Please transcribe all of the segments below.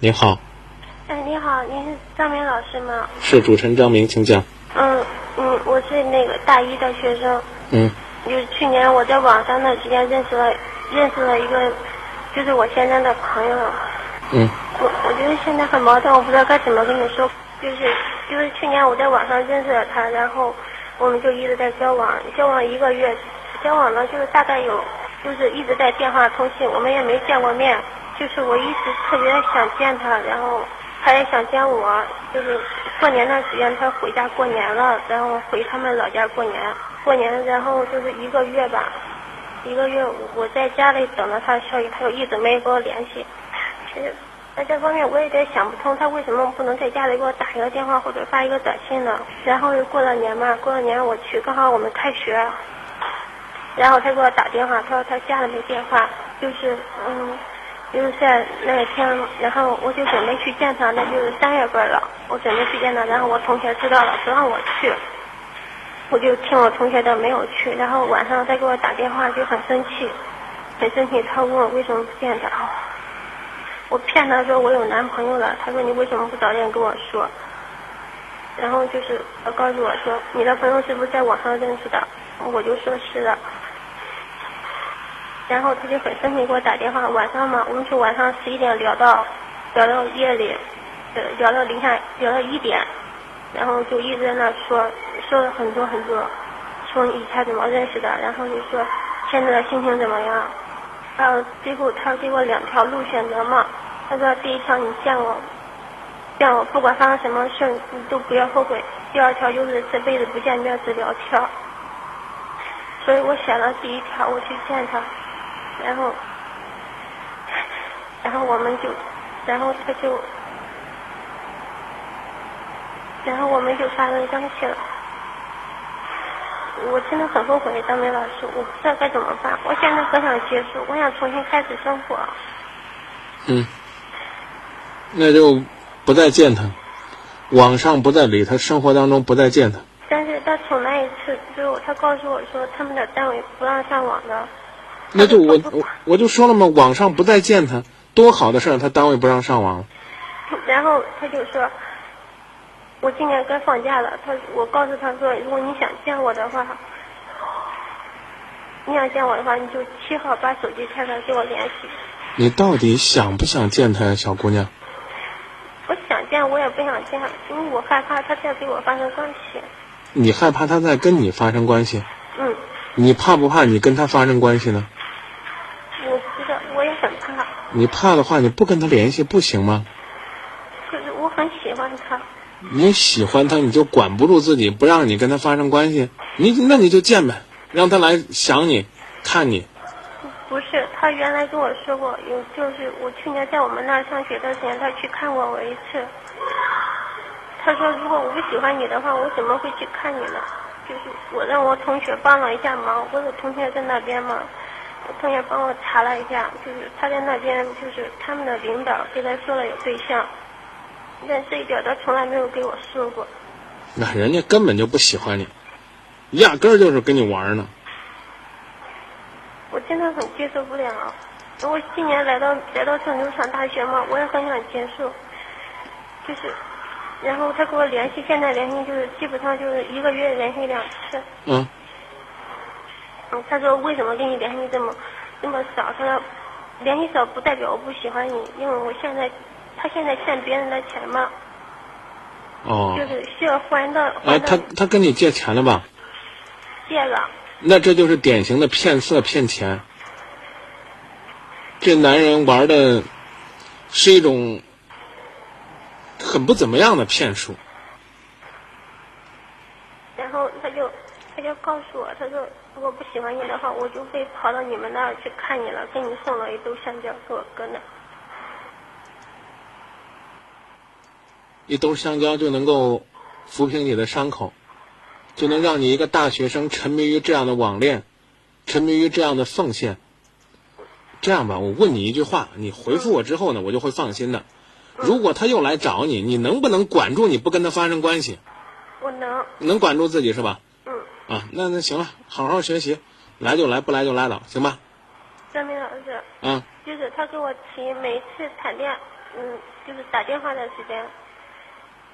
您好，哎，你好，您是张明老师吗？是主持人张明，请讲。嗯嗯，我是那个大一的学生，嗯就是去年我在网上的时间认识了认识了一个，就是我现在的朋友。嗯我我觉得现在很矛盾，我不知道该怎么跟你说。就是就是去年我在网上认识了他，然后我们就一直在交往，交往一个月，交往了就是大概有，就是一直在电话通信，我们也没见过面。就是我一直特别想见他，然后他也想见我。就是过年那时间他回家过年了，然后回他们老家过年，过年然后就是一个月吧，一个月我在家里等着他的消息，他就一直没跟我联系。其实在这方面我有点想不通，他为什么不能在家里给我打一个电话或者发一个短信呢？然后又过了年嘛，过了年我去，刚好我们开学，然后他给我打电话，他说他家里没电话，就是嗯，就是在那天，然后我就准备去见他，那就是三月份了，我准备去见他，然后我同学知道了，不让我去。我就听我同学的没有去，然后晚上他给我打电话就很生气，很生气，他问我为什么不见他，我骗他说我有男朋友了，他说你为什么不早点跟我说？然后就是他告诉我说你的朋友是不是在网上认识的？我就说是的。然后他就很生气给我打电话，晚上嘛，我们就晚上十一点聊到聊到夜里，聊到零下聊到一点，然后就一直在那说说了很多很多，说以前怎么认识的，然后就说现在的心情怎么样，还有最后他给我两条路选择嘛，他说第一条你见我，见我不管发生什么事你都不要后悔，第二条就是这辈子不见面只聊天，所以我选了第一条，我去见他，然后，然后我们就，然后他就。然后我们就发生关系了。我真的很后悔，张梅老师，我不知道该怎么办。我现在很想结束，我想重新开始生活。嗯，那就不再见他，网上不再理他，生活当中不再见他。但是他从那一次之后，他告诉我说，他们的单位不让上网的。那就我我我就说了嘛，网上不再见他，多好的事儿，他单位不让上网。然后他就说，我今年该放假了。他我告诉他说，如果你想见我的话，你想见我的话，你就七号把手机开开给我联系。你到底想不想见他呀，小姑娘？我想见，我也不想见，因为我害怕他再跟我发生关系。你害怕他再跟你发生关系？嗯，你怕不怕你跟他发生关系呢？你怕的话，你不跟他联系不行吗？可是我很喜欢他。你喜欢他，你就管不住自己，不让你跟他发生关系。你那你就见呗，让他来想你，看你。不是，他原来跟我说过，有就是我去年在我们那儿上学的时间，他去看过我一次。他说如果我不喜欢你的话，我怎么会去看你呢？就是我让我同学帮了一下忙，我有同学在那边嘛，我同学帮我查了一下，就是他在那边就是他们的领导给他说了有对象，但这一点他从来没有给我说过。那人家根本就不喜欢你，压根儿就是跟你玩呢。我真的很接受不了。我今年来到来到郑州上大学嘛，我也很想结束，就是，然后他给我联系，现在联系就是基本上就是一个月联系两次。嗯，嗯，他说为什么跟你联系这么这么少？他说联系少不代表我不喜欢你，因为我现在他现在欠别人的钱嘛，哦就，是需要还的哎，还他的他跟你借钱了吧？借了。那这就是典型的骗色骗钱。这男人玩的是一种很不怎么样的骗术。然后他就他就告诉我，他说如果不喜欢你的话，我就会跑到你们那儿去看你了，给你送了一兜香蕉给我哥那。一兜香蕉就能够抚平你的伤口，就能让你一个大学生沉迷于这样的网恋，沉迷于这样的奉献。这样吧，我问你一句话，你回复我之后呢，我就会放心的。如果他又来找你，你能不能管住你不跟他发生关系？我能，能管住自己是吧？嗯，啊，那那行了，好好学习，来就来，不来就拉倒，行吧？张明老师，啊，就是他给我提每次谈恋嗯，就是打电话的时间，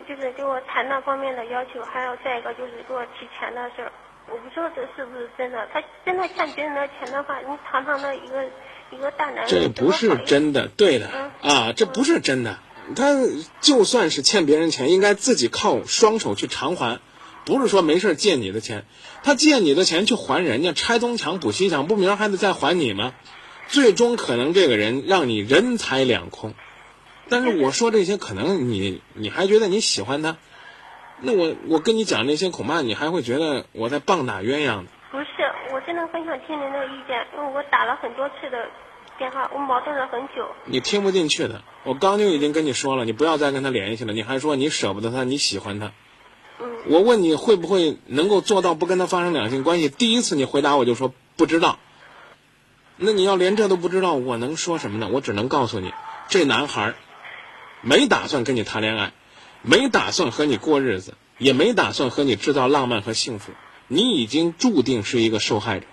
就是给我谈那方面的要求，还有再一个就是给我提钱的事儿。我不知道这是不是真的。他真的欠别人的钱的话，你堂堂的一个一个大男人，这不是真的，对的啊，这不是真的。他就算是欠别人钱，应该自己靠双手去偿还，不是说没事借你的钱。他借你的钱去还人家，拆东墙补西墙，不明儿还得再还你吗？最终可能这个人让你人财两空。但是我说这些，可能你你还觉得你喜欢他，那我我跟你讲这些，恐怕你还会觉得我在棒打鸳鸯呢。不是，我真的很想听您的意见，因为我打了很多次的电话，我矛盾了很久。你听不进去的，我刚就已经跟你说了，你不要再跟他联系了。你还说你舍不得他，你喜欢他。嗯。我问你会不会能够做到不跟他发生两性关系？第一次你回答我就说不知道。那你要连这都不知道，我能说什么呢？我只能告诉你，这男孩没打算跟你谈恋爱，没打算和你过日子，也没打算和你制造浪漫和幸福。你已经注定是一个受害者。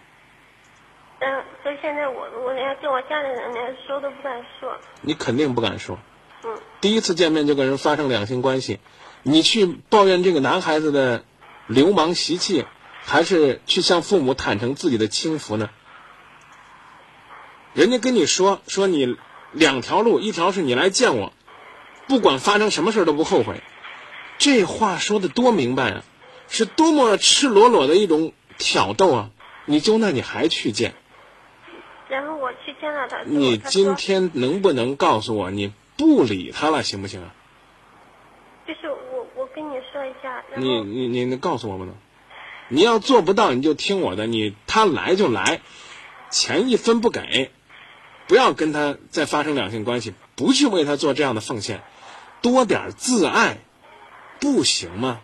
嗯，所以现在我我连跟我家里人连说都不敢说。你肯定不敢说。嗯。第一次见面就跟人发生两性关系，你去抱怨这个男孩子的流氓习气，还是去向父母坦诚自己的轻浮呢？人家跟你说说你两条路，一条是你来见我，不管发生什么事都不后悔，这话说的多明白啊，是多么赤裸裸的一种挑逗啊！你就那你还去见？然后我去见了他。你今天能不能告诉我你不理他了，行不行啊？就是我一下。你你你你告诉我不能？你要做不到你就听我的，你他来就来，钱一分不给。不要跟他再发生两性关系，不去为他做这样的奉献，多点自爱，不行吗？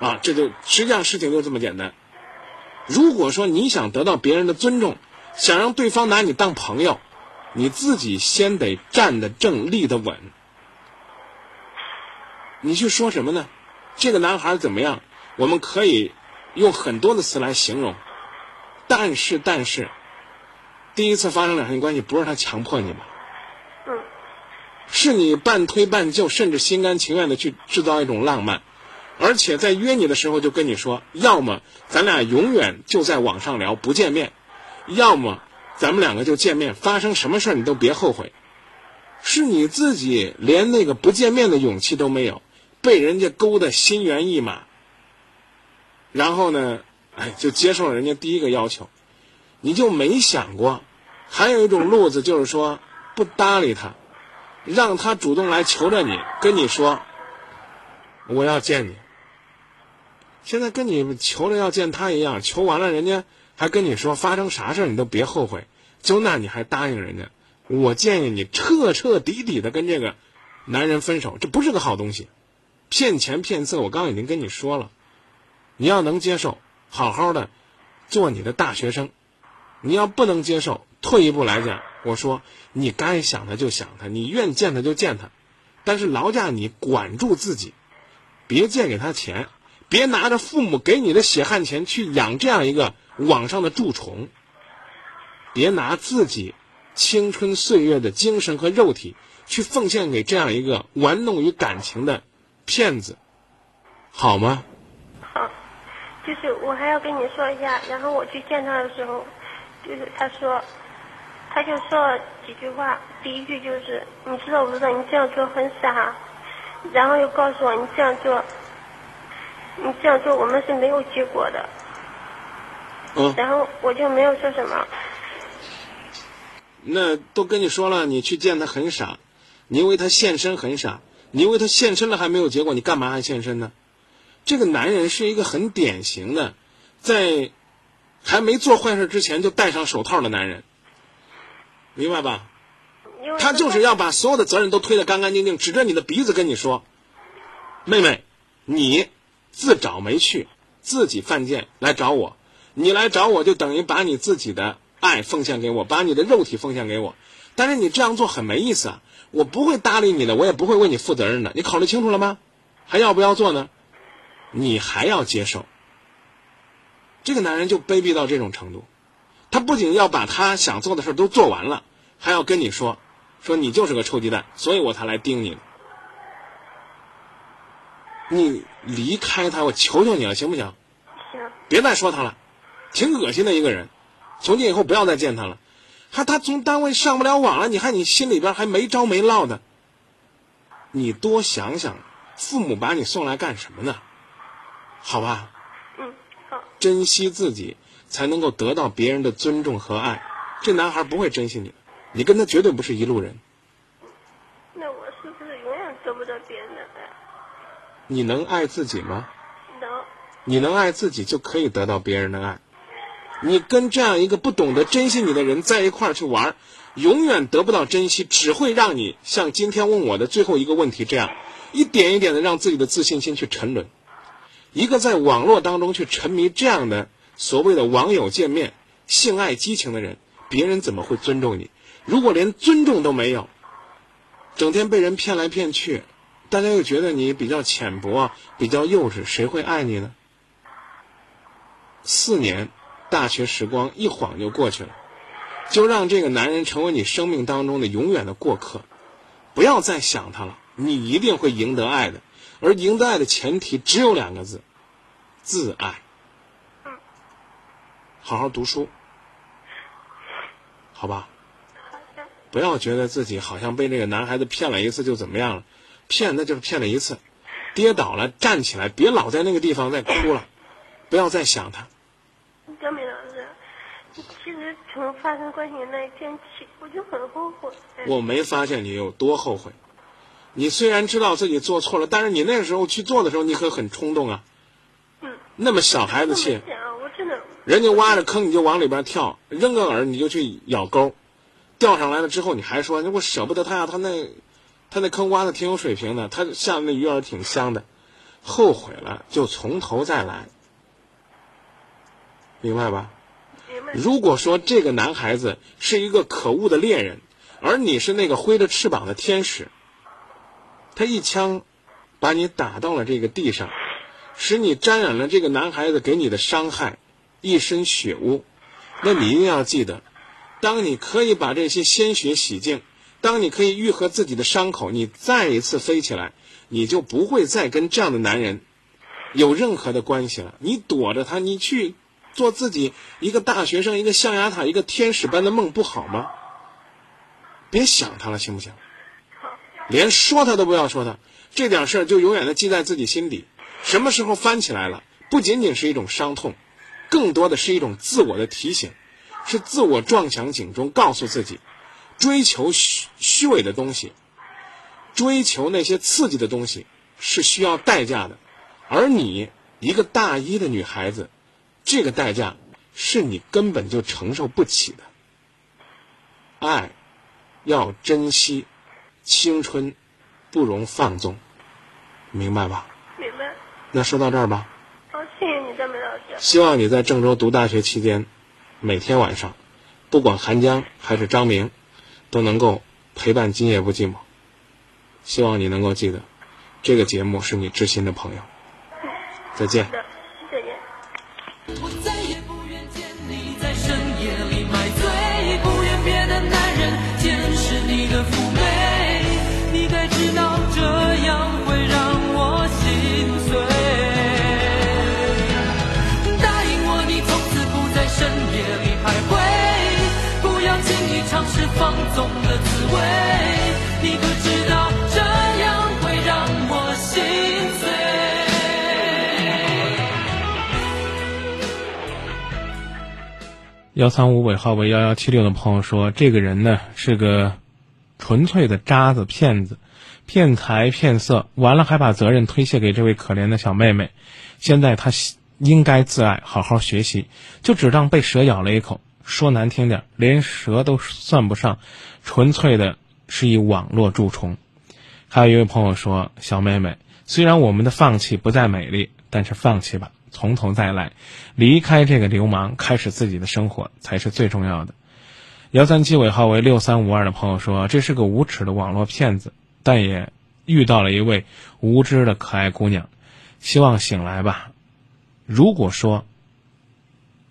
啊，这就实际上事情就这么简单。如果说你想得到别人的尊重，想让对方拿你当朋友，你自己先得站得正、立得稳。你去说什么呢？这个男孩怎么样？我们可以用很多的词来形容，但是，但是。第一次发生两性关系不是他强迫你吗？嗯，是你半推半就，甚至心甘情愿的去制造一种浪漫，而且在约你的时候就跟你说，要么咱俩永远就在网上聊不见面，要么咱们两个就见面，发生什么事你都别后悔。是你自己连那个不见面的勇气都没有，被人家勾的心猿意马，然后呢，哎，就接受了人家第一个要求。你就没想过，还有一种路子，就是说不搭理他，让他主动来求着你，跟你说我要见你。现在跟你求着要见他一样，求完了人家还跟你说发生啥事你都别后悔，就那你还答应人家？我建议你彻彻底底的跟这个男人分手，这不是个好东西，骗钱骗色。我刚刚已经跟你说了，你要能接受，好好的做你的大学生。你要不能接受，退一步来讲，我说你该想他就想他，你愿见他就见他，但是劳驾你管住自己，别借给他钱，别拿着父母给你的血汗钱去养这样一个网上的蛀虫，别拿自己青春岁月的精神和肉体去奉献给这样一个玩弄于感情的骗子，好吗？好，就是我还要跟你说一下，然后我去见他的时候。就是他说，他就说了几句话。第一句就是你知道不知道你这样做很傻，然后又告诉我你这样做，你这样做我们是没有结果的。嗯。然后我就没有说什么。那都跟你说了，你去见他很傻，你为他献身很傻，你为他献身了还没有结果，你干嘛还献身呢？这个男人是一个很典型的，在。还没做坏事之前就戴上手套的男人，明白吧？他就是要把所有的责任都推得干干净净，指着你的鼻子跟你说：“妹妹，你自找没趣，自己犯贱来找我，你来找我就等于把你自己的爱奉献给我，把你的肉体奉献给我。但是你这样做很没意思啊，我不会搭理你的，我也不会为你负责任的。你考虑清楚了吗？还要不要做呢？你还要接受？”这个男人就卑鄙到这种程度，他不仅要把他想做的事都做完了，还要跟你说：“说你就是个臭鸡蛋，所以我才来盯你的。你离开他，我求求你了，行不行？行，别再说他了，挺恶心的一个人。从今以后不要再见他了。还他从单位上不了网了，你看你心里边还没着没落的。你多想想，父母把你送来干什么呢？好吧，嗯，好，珍惜自己，才能够得到别人的尊重和爱。这男孩不会珍惜你的，你跟他绝对不是一路人。那我是不是永远得不到别人的爱？你能爱自己吗？能，你能爱自己，就可以得到别人的爱。你跟这样一个不懂得珍惜你的人在一块儿去玩，永远得不到珍惜，只会让你像今天问我的最后一个问题这样，一点一点的让自己的自信心去沉沦。一个在网络当中去沉迷这样的所谓的网友见面、性爱激情的人，别人怎么会尊重你？如果连尊重都没有，整天被人骗来骗去，大家又觉得你比较浅薄、比较幼稚，谁会爱你呢？四年。大学时光一晃就过去了，就让这个男人成为你生命当中的永远的过客，不要再想他了。你一定会赢得爱的，而赢得爱的前提只有两个字：自爱。好好读书，好吧？不要觉得自己好像被这个男孩子骗了一次就怎么样了，骗那就是骗了一次，跌倒了站起来，别老在那个地方再哭了，不要再想他。其实从发生关系那一天起，我就很后悔。我没发现你有多后悔。你虽然知道自己做错了，但是你那个时候去做的时候，你可很冲动啊。嗯。那么小孩子气。我真的。人家挖着坑，你就往里边跳；扔个饵，你就去咬钩。钓上来了之后，你还说：“我舍不得他呀，他那，他那坑挖的挺有水平的，他下的那鱼饵挺香的。”后悔了，就从头再来。明白吧？如果说这个男孩子是一个可恶的猎人，而你是那个挥着翅膀的天使，他一枪把你打到了这个地上，使你沾染了这个男孩子给你的伤害，一身血污，那你一定要记得，当你可以把这些鲜血洗净，当你可以愈合自己的伤口，你再一次飞起来，你就不会再跟这样的男人有任何的关系了。你躲着他，你去。做自己一个大学生，一个象牙塔，一个天使般的梦不好吗？别想他了，行不行？连说他都不要说他，这点事儿就永远的记在自己心底。什么时候翻起来了，不仅仅是一种伤痛，更多的是一种自我的提醒，是自我撞响警钟，告诉自己，追求虚虚伪的东西，追求那些刺激的东西是需要代价的，而你一个大一的女孩子。这个代价是你根本就承受不起的。爱要珍惜，青春不容放纵，明白吧？明白。那说到这儿吧。好，谢谢你，张梅老师。希望你在郑州读大学期间，每天晚上，不管韩江还是张明，都能够陪伴今夜不寂寞。希望你能够记得，这个节目是你知心的朋友。再见。幺三五尾号为幺幺七六的朋友说，这个人呢是个纯粹的渣子、骗子，骗财骗色，完了还把责任推卸给这位可怜的小妹妹。现在他应该自爱，好好学习，就只当被蛇咬了一口。说难听点，连蛇都算不上，纯粹的是以网络蛀虫。还有一位朋友说：“小妹妹，虽然我们的放弃不再美丽，但是放弃吧，从头再来，离开这个流氓，开始自己的生活才是最重要的。”幺三七尾号为六三五二的朋友说：“这是个无耻的网络骗子，但也遇到了一位无知的可爱姑娘，希望醒来吧。如果说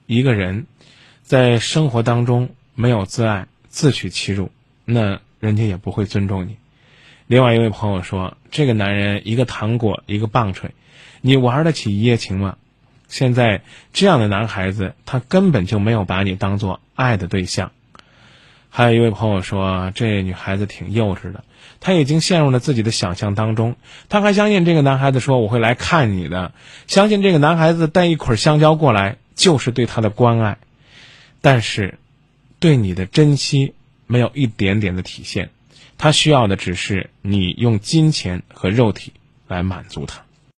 一个人。”在生活当中没有自爱，自取其辱，那人家也不会尊重你。另外一位朋友说，这个男人一个糖果一个棒槌，你玩得起一夜情吗？现在这样的男孩子，他根本就没有把你当做爱的对象。还有一位朋友说，这女孩子挺幼稚的，她已经陷入了自己的想象当中。她还相信这个男孩子说我会来看你的，相信这个男孩子带一捆香蕉过来就是对她的关爱，但是对你的珍惜没有一点点的体现。他需要的只是你用金钱和肉体来满足他。